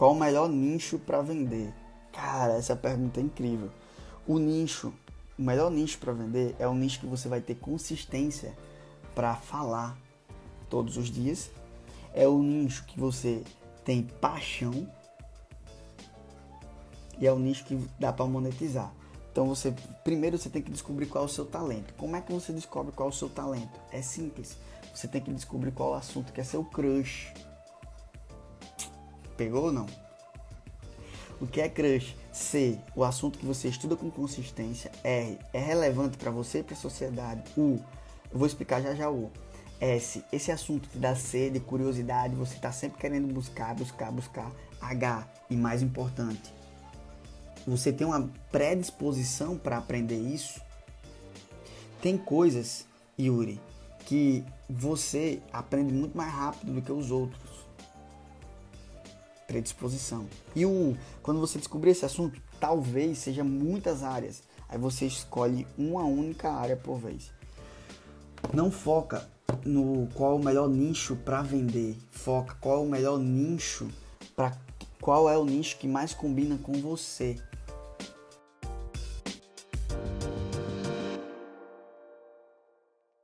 Qual o melhor nicho para vender? Cara, essa pergunta é incrível. O nicho, o melhor nicho para vender é o nicho que você vai ter consistência para falar todos os dias. É o nicho que você tem paixão e é o nicho que dá para monetizar. Então você primeiro você tem que descobrir qual é o seu talento. Como é que você descobre qual é o seu talento? É simples. Você tem que descobrir qual é o assunto que é seu crush. Pegou ou não? O que é crush? C. O assunto que você estuda com consistência. R. É relevante para você e para a sociedade. U. Eu vou explicar já já o. S. Esse assunto te dá sede, curiosidade, você está sempre querendo buscar, buscar, buscar. H. E mais importante, você tem uma predisposição para aprender isso. Tem coisas, Yuri, que você aprende muito mais rápido do que os outros. Predisposição. E o quando você descobrir esse assunto, talvez seja muitas áreas. Aí você escolhe uma única área por vez. Não foca no qual é o melhor nicho para vender. Foca qual é o melhor nicho para qual é o nicho que mais combina com você